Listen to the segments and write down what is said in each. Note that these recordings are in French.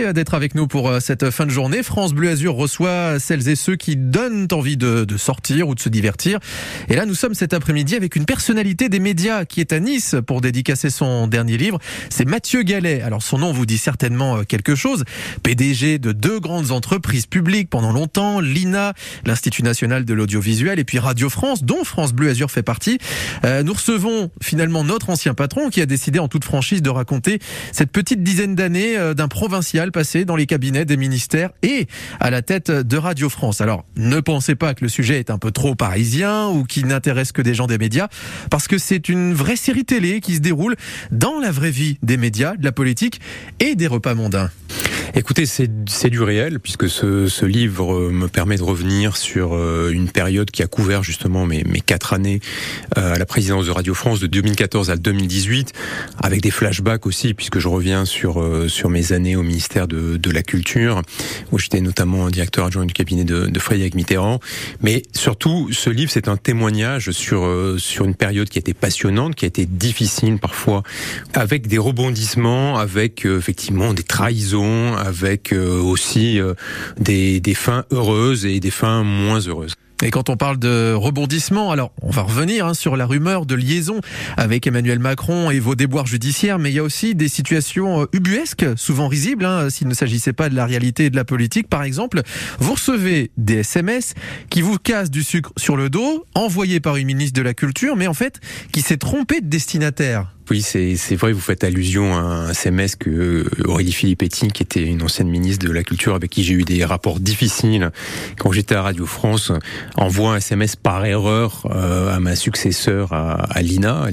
Merci d'être avec nous pour cette fin de journée. France Bleu Azur reçoit celles et ceux qui donnent envie de, sortir ou de se divertir. Et là, nous sommes cet après-midi avec une personnalité des médias qui est à Nice pour dédicacer son dernier livre. C'est Mathieu Gallet. Alors son nom vous dit certainement quelque chose. PDG de deux grandes entreprises publiques pendant longtemps, l'INA, l'Institut national de l'audiovisuel, et puis Radio France, dont France Bleu Azur fait partie. Euh, nous recevons finalement notre ancien patron qui a décidé en toute franchise de raconter cette petite dizaine d'années euh, d'un provincial dans les cabinets des ministères et à la tête de Radio France. Alors, ne pensez pas que le sujet est un peu trop parisien ou qu'il n'intéresse que des gens des médias, parce que c'est une vraie série télé qui se déroule dans la vraie vie des médias, de la politique et des repas mondains. Écoutez, c'est du réel, puisque ce, ce, livre euh, me permet de revenir sur euh, une période qui a couvert justement mes, mes quatre années euh, à la présidence de Radio France de 2014 à 2018, avec des flashbacks aussi, puisque je reviens sur, sur mes années au ministère de, de la Culture, où j'étais notamment directeur adjoint du cabinet de, de Frédéric Mitterrand. Mais surtout, ce livre, c'est un témoignage sur, sur une période qui a été passionnante, qui a été difficile parfois, avec des rebondissements, avec effectivement des trahisons, avec euh, aussi euh, des, des fins heureuses et des fins moins heureuses. Et quand on parle de rebondissement, alors on va revenir hein, sur la rumeur de liaison avec Emmanuel Macron et vos déboires judiciaires, mais il y a aussi des situations euh, ubuesques, souvent risibles, hein, s'il ne s'agissait pas de la réalité et de la politique. Par exemple, vous recevez des SMS qui vous cassent du sucre sur le dos, envoyés par une ministre de la Culture, mais en fait qui s'est trompé de destinataire. Oui, c'est vrai, vous faites allusion à un SMS que euh, Aurélie Filippetti, qui était une ancienne ministre de la Culture, avec qui j'ai eu des rapports difficiles quand j'étais à Radio France, envoie un SMS par erreur euh, à ma successeur à, Lina,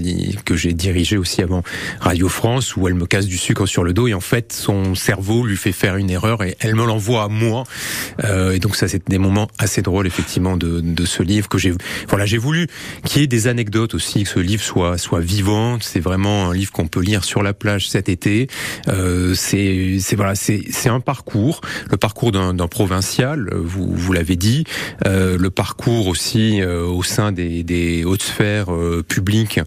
que j'ai dirigé aussi avant Radio France, où elle me casse du sucre sur le dos, et en fait, son cerveau lui fait faire une erreur, et elle me l'envoie à moi. Euh, et donc ça, c'est des moments assez drôles, effectivement, de, de ce livre que j'ai... Voilà, j'ai voulu qu'il y ait des anecdotes aussi, que ce livre soit, soit vivant, c'est vraiment un livre qu'on peut lire sur la plage cet été. Euh, c'est voilà, c'est un parcours, le parcours d'un provincial, vous vous l'avez dit, euh, le parcours aussi euh, au sein des, des hautes sphères euh, publiques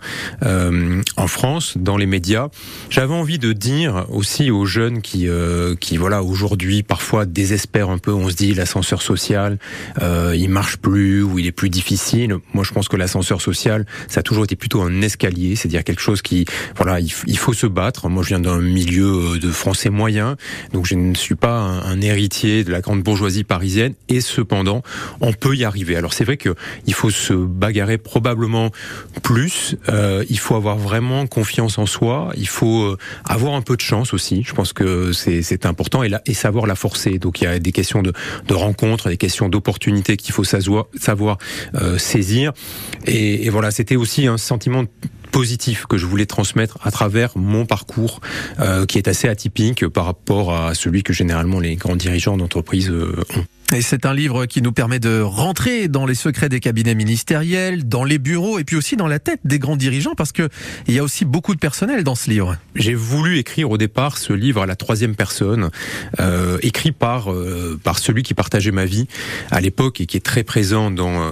euh, en France, dans les médias. J'avais envie de dire aussi aux jeunes qui qui voilà aujourd'hui parfois désespèrent un peu. On se dit l'ascenseur social, il marche plus ou il est plus difficile. Moi, je pense que l'ascenseur social, ça a toujours été plutôt un escalier, c'est-à-dire quelque chose qui voilà, il, faut se battre. Moi, je viens d'un milieu euh, de français moyen, donc je ne suis pas un, héritier de la grande bourgeoisie parisienne. Et cependant, on peut y arriver. Alors c'est vrai que il faut se bagarrer probablement plus. Euh, il faut avoir vraiment confiance en soi. Il faut euh, avoir un peu de chance aussi. Je pense que c'est important et, savoir la forcer. Donc il y a des questions de, de rencontres, des questions d'opportunités qu'il faut savoir, saisir. Et, et voilà, c'était aussi un sentiment positif que je voulais transmettre à travers mon parcours, euh, qui est assez atypique par rapport à celui que généralement les grands dirigeants d'entreprise euh, ont. Et c'est un livre qui nous permet de rentrer dans les secrets des cabinets ministériels, dans les bureaux et puis aussi dans la tête des grands dirigeants parce que il y a aussi beaucoup de personnel dans ce livre. J'ai voulu écrire au départ ce livre à la troisième personne, euh, écrit par euh, par celui qui partageait ma vie à l'époque et qui est très présent dans euh,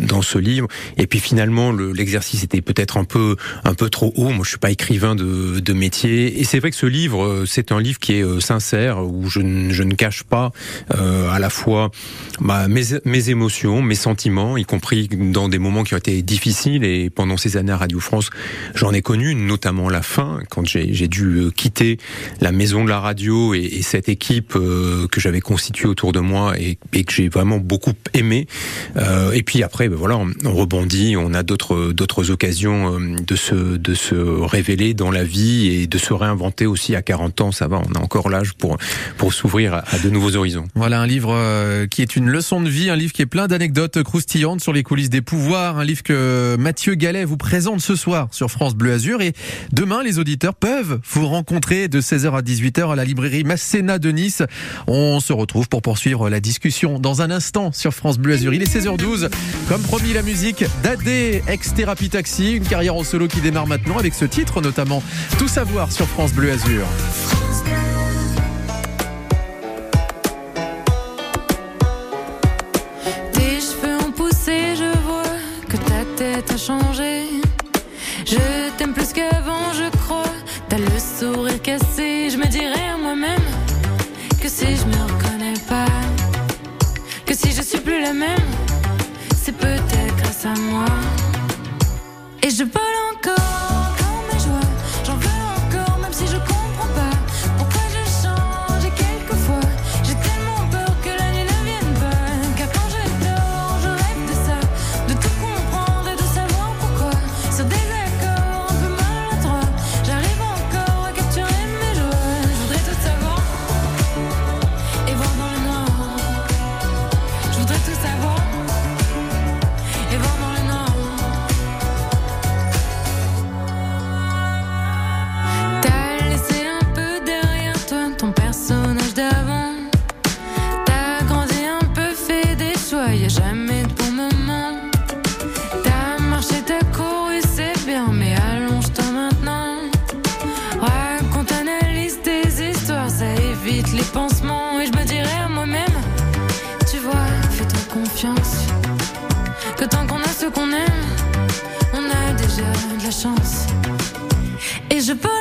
dans ce livre. Et puis finalement l'exercice était peut-être un peu un peu trop haut. Moi je suis pas écrivain de, de métier et c'est vrai que ce livre euh, c'est un livre qui est euh, sincère où je, je ne cache pas à la fois bah, mes, émotions, mes sentiments, y compris dans des moments qui ont été difficiles. Et pendant ces années à Radio France, j'en ai connu, notamment la fin, quand j'ai dû euh, quitter la maison de la radio et, et cette équipe euh, que j'avais constituée autour de moi et, que j'ai vraiment beaucoup aimé. Euh, et puis après, ben voilà, on, on, rebondit, on a d'autres occasions de se de se révéler dans la vie et de se réinventer aussi à 40 ans. Ça va, on a encore l'âge pour pour s'ouvrir à de nouveaux horizons. Voilà un livre euh, qui est une leçon de vie, un livre qui est plein d'anecdotes croustillantes sur les coulisses des pouvoirs, un livre que Mathieu Gallet vous présente ce soir sur France Bleu Azur et demain les auditeurs peuvent vous rencontrer de 16h à 18h à la librairie Masséna de Nice. On se retrouve pour poursuivre la discussion dans un instant sur France Bleu Azur. Il est 16h12. Comme promis la musique d'Adé ex Thérapie Taxi, une carrière en solo qui démarre maintenant avec ce titre notamment. Tout savoir sur France Bleu Azur. Chance. Et je vole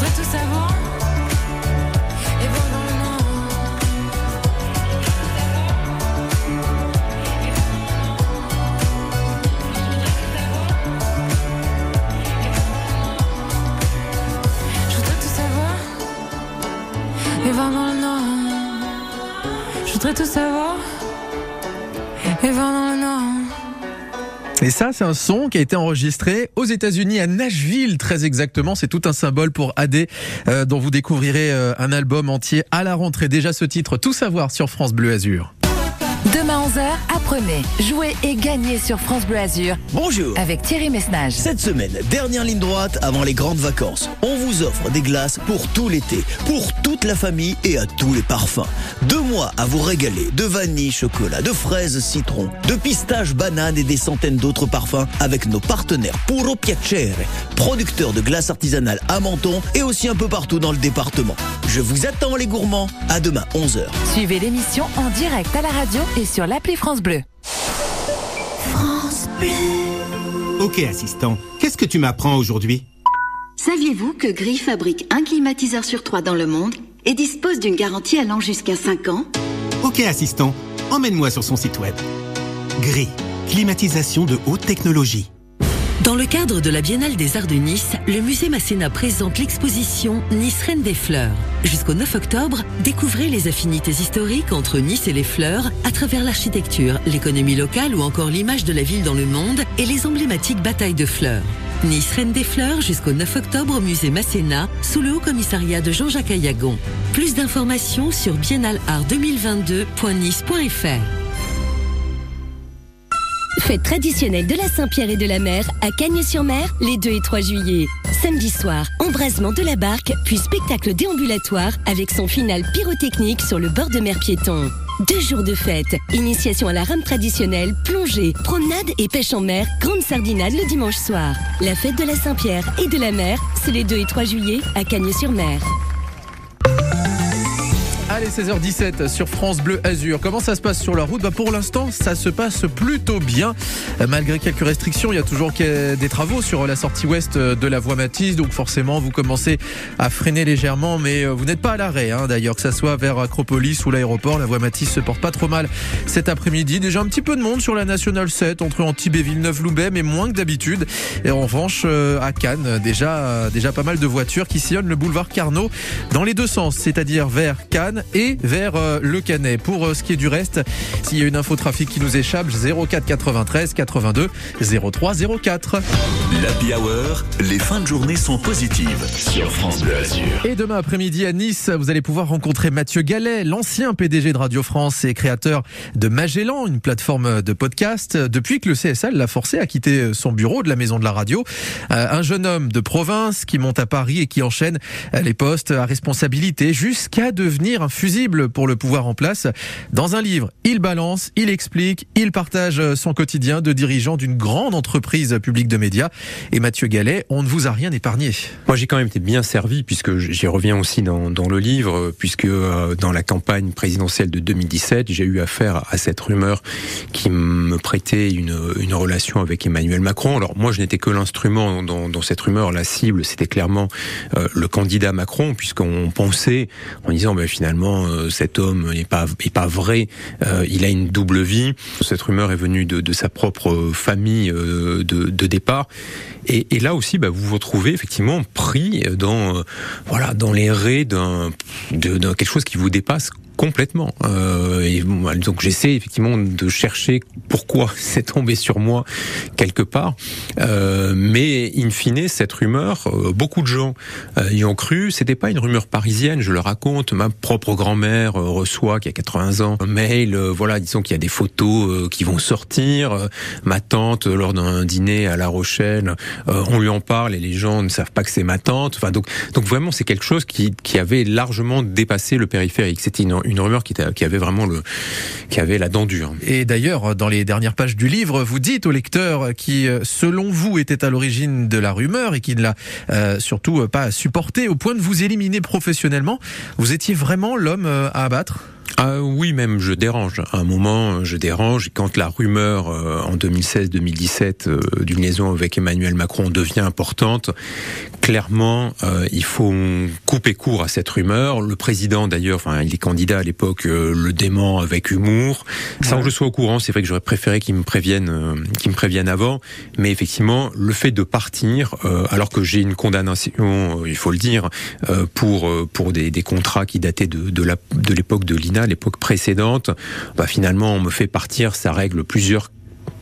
voudrais tout savoir Et ça, c'est un son qui a été enregistré aux États-Unis, à Nashville, très exactement. C'est tout un symbole pour AD, euh, dont vous découvrirez euh, un album entier à la rentrée. Déjà ce titre, Tout savoir sur France Bleu Azur. Demain 11h, apprenez, jouez et gagnez sur France Bleu Azur Bonjour avec Thierry Messnage. Cette semaine, dernière ligne droite avant les grandes vacances. On vous offre des glaces pour tout l'été, pour toute la famille et à tous les parfums. Deux mois à vous régaler de vanille, chocolat, de fraises, citron, de pistache, banane et des centaines d'autres parfums avec nos partenaires Puro Piacere, producteurs de glace artisanale à Menton et aussi un peu partout dans le département. Je vous attends les gourmands. À demain 11h. Suivez l'émission en direct à la radio et sur l'appli France Bleu. Ok, assistant, qu'est-ce que tu m'apprends aujourd'hui? Saviez-vous que Gris fabrique un climatiseur sur trois dans le monde et dispose d'une garantie allant jusqu'à 5 ans? Ok, assistant, emmène-moi sur son site web. Gris, climatisation de haute technologie. Dans le cadre de la Biennale des Arts de Nice, le musée Masséna présente l'exposition Nice Reine des Fleurs. Jusqu'au 9 octobre, découvrez les affinités historiques entre Nice et les fleurs à travers l'architecture, l'économie locale ou encore l'image de la ville dans le monde et les emblématiques batailles de fleurs. Nice Reine des Fleurs jusqu'au 9 octobre au musée Masséna sous le haut commissariat de Jean-Jacques Ayagon. Plus d'informations sur biennaleart2022.nice.fr. Fête traditionnelle de la Saint-Pierre et de la Mer à Cagnes-sur-Mer les 2 et 3 juillet. Samedi soir, embrasement de la barque, puis spectacle déambulatoire avec son final pyrotechnique sur le bord de mer piéton. Deux jours de fête, initiation à la rame traditionnelle, plongée, promenade et pêche en mer, grande sardinade le dimanche soir. La fête de la Saint-Pierre et de la Mer, c'est les 2 et 3 juillet à Cagnes-sur-Mer. Allez, 16h17 sur France Bleu Azur. Comment ça se passe sur la route? Bah Pour l'instant, ça se passe plutôt bien. Malgré quelques restrictions, il y a toujours des travaux sur la sortie ouest de la voie Matisse. Donc forcément, vous commencez à freiner légèrement, mais euh, vous n'êtes pas à l'arrêt. Hein, D'ailleurs, que ça soit vers Acropolis ou l'aéroport, la voie Matisse se porte pas trop mal cet après-midi. Déjà un petit peu de monde sur la Nationale 7 entre Antibes et Villeneuve-Loubet, mais moins que d'habitude. Et en revanche, euh, à Cannes, déjà, déjà pas mal de voitures qui sillonnent le boulevard Carnot dans les deux sens, c'est-à-dire vers Cannes et vers euh, le Canet. Pour euh, ce qui est du reste, s'il y a une info trafic qui nous échappe, 04 93 82 03 04. L'Happy Hour, les fins de journée sont positives sur France Bleu Azur. Et demain après-midi à Nice, vous allez pouvoir rencontrer Mathieu Gallet, l'ancien PDG de Radio France et créateur de Magellan, une plateforme de podcast. Depuis que le CSA l'a forcé à quitter son bureau de la maison de la radio, Euh, un jeune homme de province qui monte à Paris et qui enchaîne les postes à responsabilité jusqu'à devenir un fusible pour le pouvoir en place. Dans un livre, il balance, il explique, il partage son quotidien de dirigeant d'une grande entreprise publique de médias. Et Mathieu Gallet, on ne vous a rien épargné. Moi, j'ai quand même été bien servi, puisque j'y reviens aussi dans, le livre, euh, puisque euh, dans la campagne présidentielle de 2017, j'ai eu affaire à cette rumeur qui me prêtait une, relation avec Emmanuel Macron. Alors moi, je n'étais que l'instrument dans, cette rumeur. La cible, c'était clairement euh, le candidat Macron, puisqu'on pensait, en disant, ben, finalement, euh, cet homme n'est pas, vrai, euh, il a une double vie. Cette rumeur est venue de, sa propre famille euh, de, départ. Et, là aussi, bah, vous vous retrouvez effectivement pris dans, voilà, dans les raies d'un quelque chose qui vous dépasse complètement. Euh, et bon, donc j'essaie effectivement de chercher pourquoi c'est tombé sur moi quelque part. Euh, mais in fine, cette rumeur, euh, beaucoup de gens euh, y ont cru. C'était pas une rumeur parisienne, je le raconte. Ma propre grand-mère euh, reçoit, qui a 80 ans, un mail, voilà, disons qu'il y a des photos qui vont sortir. Ma tante, lors d'un dîner à La Rochelle, on lui en parle et les gens ne savent pas que c'est ma tante. Enfin, donc, donc vraiment, c'est quelque chose qui, qui avait largement dépassé le périphérique. C'était une, une rumeur qui, qui avait vraiment le, qui avait la dent dure. Et d'ailleurs, dans les dernières pages du livre, vous dites au lecteur qui, euh, selon vous, était à l'origine de la rumeur et qui ne l'a euh, surtout pas supporté au point de vous éliminer professionnellement, vous étiez vraiment l'homme euh, à abattre? Ah oui, même je dérange. À un moment, je dérange. Quand la rumeur euh, en 2016-2017 euh, d'une liaison avec Emmanuel Macron devient importante, clairement, euh, il faut couper court à cette rumeur. Le président, d'ailleurs, enfin, il est candidat à l'époque, euh, le dément avec humour. Sans que je sois au courant, c'est vrai que j'aurais préféré qu'il me prévienne, euh, qu'il me prévienne avant. Mais effectivement, le fait de partir, euh, alors que j'ai une condamnation, euh, il faut le dire, euh, pour euh, pour des, des contrats qui dataient de de la de l'époque de l'INA, l'époque précédente, bah finalement, on me fait partir, ça règle plusieurs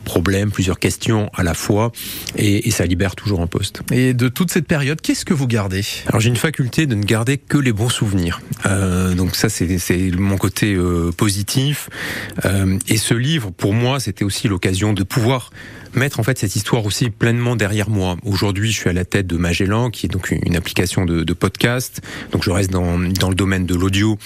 problèmes, plusieurs questions à la fois, et, et ça libère toujours un poste. Et de toute cette période, qu'est-ce que vous gardez? Alors j'ai une faculté de ne garder que les bons souvenirs. Euh, donc ça c'est c'est mon côté euh, positif. Euh, et ce livre pour moi c'était aussi l'occasion de pouvoir mettre en fait cette histoire aussi pleinement derrière moi. Aujourd'hui, je suis à la tête de Magellan, qui est donc une application de, podcast. Donc je reste dans, dans le domaine de l'audio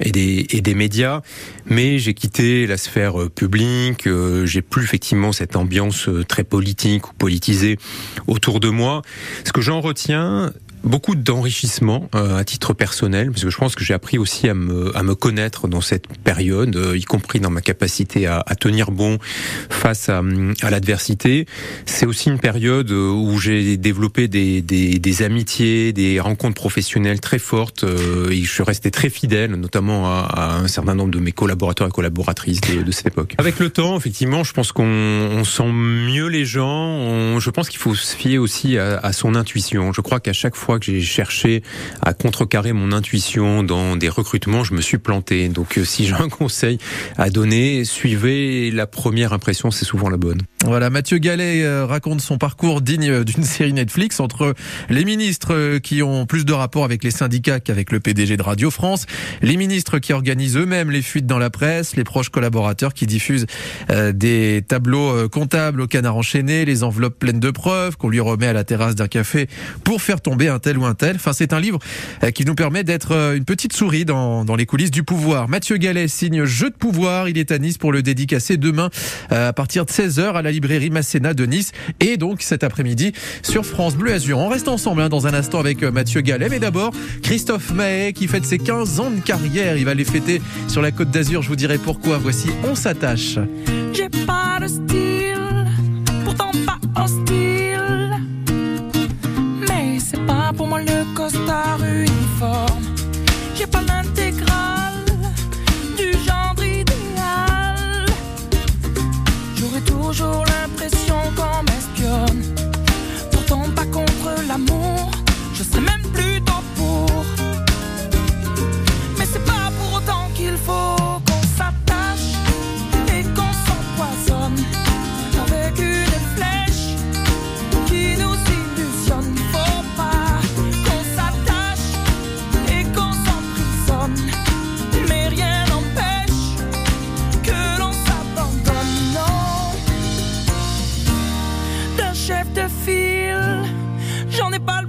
et des, et des médias, mais j'ai quitté la sphère euh, publique. euh, j'ai plus effectivement cette ambiance euh, très politique ou politisée autour de moi. Ce que j'en retiens, beaucoup d'enrichissement euh, à titre personnel, parce que je pense que j'ai appris aussi à me, à me connaître dans cette période, euh, y compris dans ma capacité à, à tenir bon face à, à l'adversité. C'est aussi une période euh, où j'ai développé des, des, des amitiés, des rencontres professionnelles très fortes, euh, et je suis resté très fidèle, notamment à, à un certain nombre de mes collaborateurs et collaboratrices de, de cette époque. Avec le temps, effectivement, je pense qu'on on sent mieux les gens. On- je pense qu'il faut se fier aussi à, à son intuition. Je crois qu'à chaque fois que j'ai cherché à contrecarrer mon intuition dans des recrutements, je me suis planté. Donc, euh, si j'ai un conseil à donner, suivez la première impression, c'est souvent la bonne. Voilà, Mathieu Gallet euh, raconte son parcours digne d'une série Netflix entre les ministres euh, qui ont plus de rapports avec les syndicats qu'avec le PDG de Radio France, les ministres qui organisent eux-mêmes les fuites dans la presse, les proches collaborateurs qui diffusent euh, des tableaux euh, comptables au canard enchaîné, les enveloppes pleines de preuves qu'on lui remet à la terrasse d'un café pour faire tomber un tel ou un tel. Enfin, c'est un livre euh, qui nous permet d'être euh, une petite souris dans, dans les coulisses du pouvoir. Mathieu Gallet signe Jeu de pouvoir. Il est à Nice pour le dédicacer demain euh, à partir de 16h à la librairie Masséna de Nice et donc cet après-midi sur France Bleu Azur. On reste ensemble hein, dans un instant avec Mathieu Gallet, mais d'abord Christophe Mahé qui fête ses 15 ans de carrière. Il va les fêter sur la Côte d'Azur. Je vous dirai pourquoi. Voici On s'attache. J'ai pas de style, pourtant pas hostile. Pour moi le costard uniforme. J'ai pas l'intégrale du genre idéal. J'aurais toujours l'impression qu'on m'espionne. Pourtant pas contre l'amour, je serais même plutôt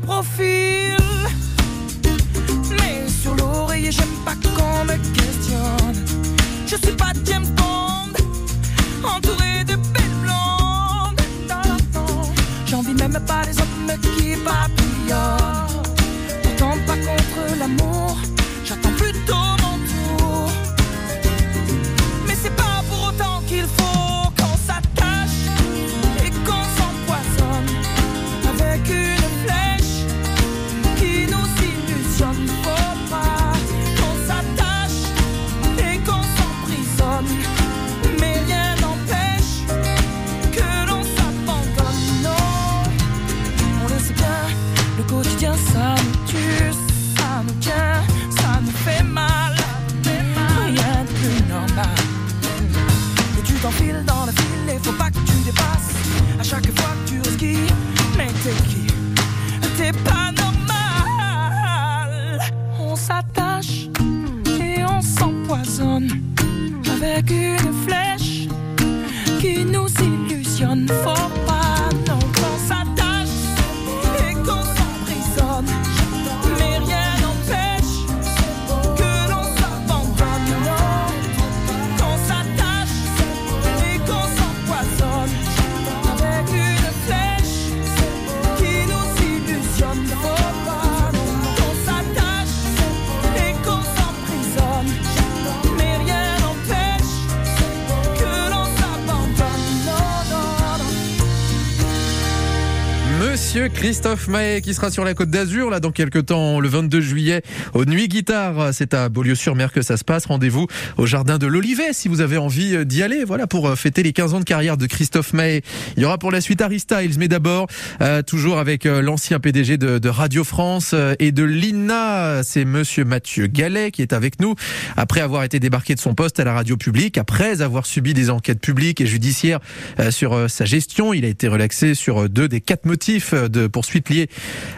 j'en Christophe Mahé qui sera sur la Côte d'Azur là dans quelques temps le 22 juillet au Nuit Guitare. C'est à Beaulieu-sur-Mer que ça se passe. Rendez-vous au jardin de l'Olivet si vous avez envie euh, d'y aller. Voilà pour euh, fêter les 15 ans de carrière de Christophe Mahé. Il y aura pour la suite Harry Styles mais d'abord euh, toujours avec l'ancien PDG de, de Radio France et de l'INA. C'est monsieur Mathieu Gallet qui est avec nous après avoir été débarqué de son poste à la radio publique, après avoir subi des enquêtes publiques et judiciaires sur sa gestion. Il a été relaxé sur deux des quatre motifs de poursuite liés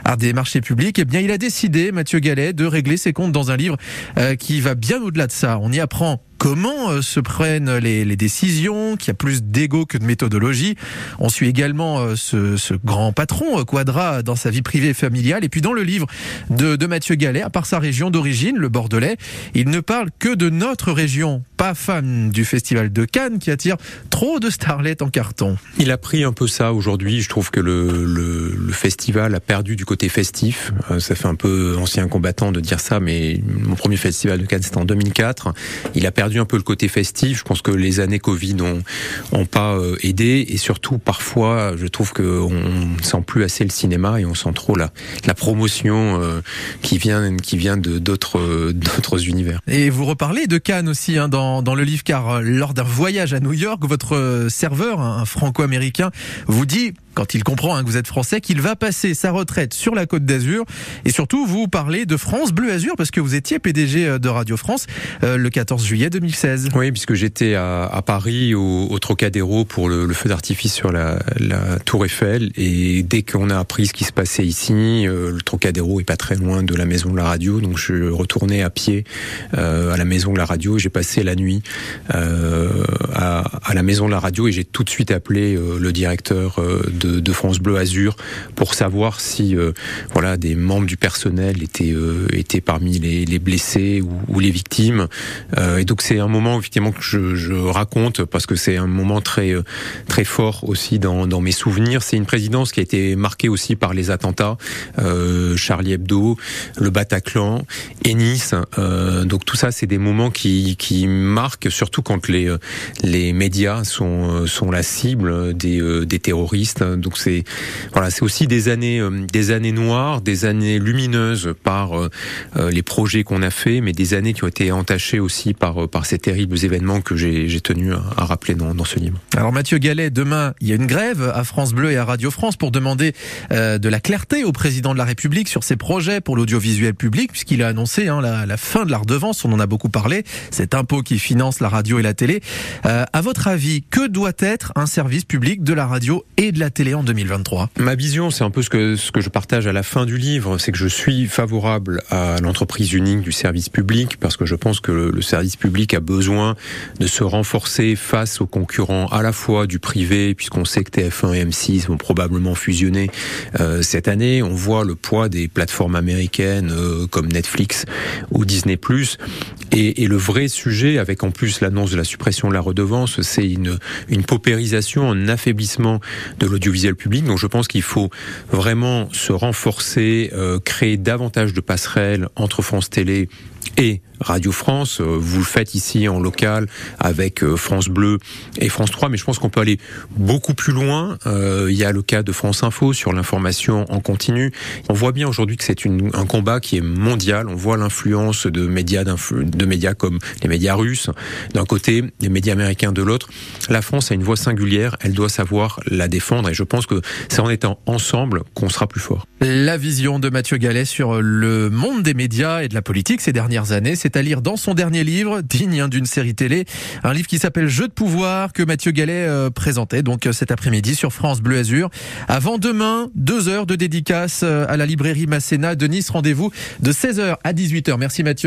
à des marchés publics. Eh bien, il a décidé, Mathieu Gallet, de régler ses comptes dans un livre euh, qui va bien au-delà de ça. On y apprend comment euh, se prennent les, décisions, qu'il y a plus d'ego que de méthodologie. On suit également euh, ce, grand patron, euh, Quadra, dans sa vie privée et familiale. Et puis dans le livre de, Mathieu Gallet, à part sa région d'origine, le Bordelais, il ne parle que de notre région, pas fan du festival de Cannes qui attire trop de starlets en carton. Il a pris un peu ça aujourd'hui. Je trouve que le, le, festival a perdu du côté festif. Ça fait un peu ancien combattant de dire ça, mais mon premier festival de Cannes c'était en 2004. Il a perdu un peu le côté festif. Je pense que les années Covid ont, ont pas euh, aidé et surtout parfois, je trouve qu'on ne sent plus assez le cinéma et on sent trop la, la promotion euh, qui vient qui vient euh, d'autres univers. Et vous reparlez de Cannes aussi hein, dans, dans le livre, car lors d'un voyage à New York, votre serveur, un franco-américain, vous dit quand il comprend hein, que vous êtes français, qu'il va passer sa retraite sur la Côte d'Azur. Et surtout, vous parlez de France Bleu Azur parce que vous étiez PDG euh, de Radio France euh, le 14 juillet 2016. Oui, puisque j'étais à, Paris au, Trocadéro pour le, feu d'artifice sur la, Tour Eiffel et dès qu'on a appris ce qui se passait ici, euh, le Trocadéro est pas très loin de la maison de la radio, donc je retournais à pied à la maison de la radio. J'ai passé la nuit à, à la maison de la radio et j'ai tout de suite appelé le directeur de de, France Bleu Azur pour savoir si euh, voilà des membres du personnel étaient euh, étaient parmi les, les blessés ou, ou, les victimes. Euh, et donc c'est un moment effectivement que je, je raconte parce que c'est un moment très très fort aussi dans, dans mes souvenirs. C'est une présidence qui a été marquée aussi par les attentats, Charlie Hebdo, le Bataclan et Nice. donc tout ça, c'est des moments qui qui marquent surtout quand les les médias sont sont la cible des des terroristes. Donc c'est voilà, c'est aussi des années, euh, des années noires, des années lumineuses par euh, euh, les projets qu'on a fait, mais des années qui ont été entachées aussi par par ces terribles événements que j'ai tenu à rappeler dans, dans, ce livre. Alors Mathieu Gallet, demain il y a une grève à France Bleu et à Radio France pour demander de la clarté au président de la République sur ses projets pour l'audiovisuel public, puisqu'il a annoncé hein, la, fin de la redevance. On en a beaucoup parlé, cet impôt qui finance la radio et la télé. à votre avis, que doit être un service public de la radio et de la télé en 2023 Ma vision, c'est un peu ce que, je partage à la fin du livre, c'est que je suis favorable à l'entreprise unique du service public parce que je pense que le, service public a besoin de se renforcer face aux concurrents à la fois du privé, puisqu'on sait que TF1 et M6 vont probablement fusionner euh, cette année. On voit le poids des plateformes américaines euh, comme Netflix ou Disney+. Et, et le vrai sujet, avec en plus l'annonce de la suppression de la redevance, c'est une, une paupérisation, un affaiblissement de l'audiovisuel public. Donc je pense qu'il faut vraiment se renforcer, euh, créer davantage de passerelles entre France Télé et Radio France. Euh, vous le faites ici en local avec euh, France Bleu et France 3, mais je pense qu'on peut aller beaucoup plus loin. Euh, il y a le cas de France Info sur l'information en continu. On voit bien aujourd'hui que c'est un combat qui est mondial. On voit l'influence de médias de médias comme les médias russes d'un côté, les médias américains de l'autre. La France a une voix singulière. Elle doit savoir la défendre et je pense que c'est en étant ensemble qu'on sera plus fort. La vision de Mathieu Gallet sur le monde des médias et de la politique ces années c'est à lire dans son dernier livre, digne hein, d'une série télé, un livre qui s'appelle Jeu de pouvoir que Mathieu Gallet euh, présentait donc euh, cet après-midi sur France Bleu Azur. Avant demain, deux heures de dédicace euh, à la librairie Masséna de Nice. Rendez-vous de 16h à 18h. Merci Mathieu.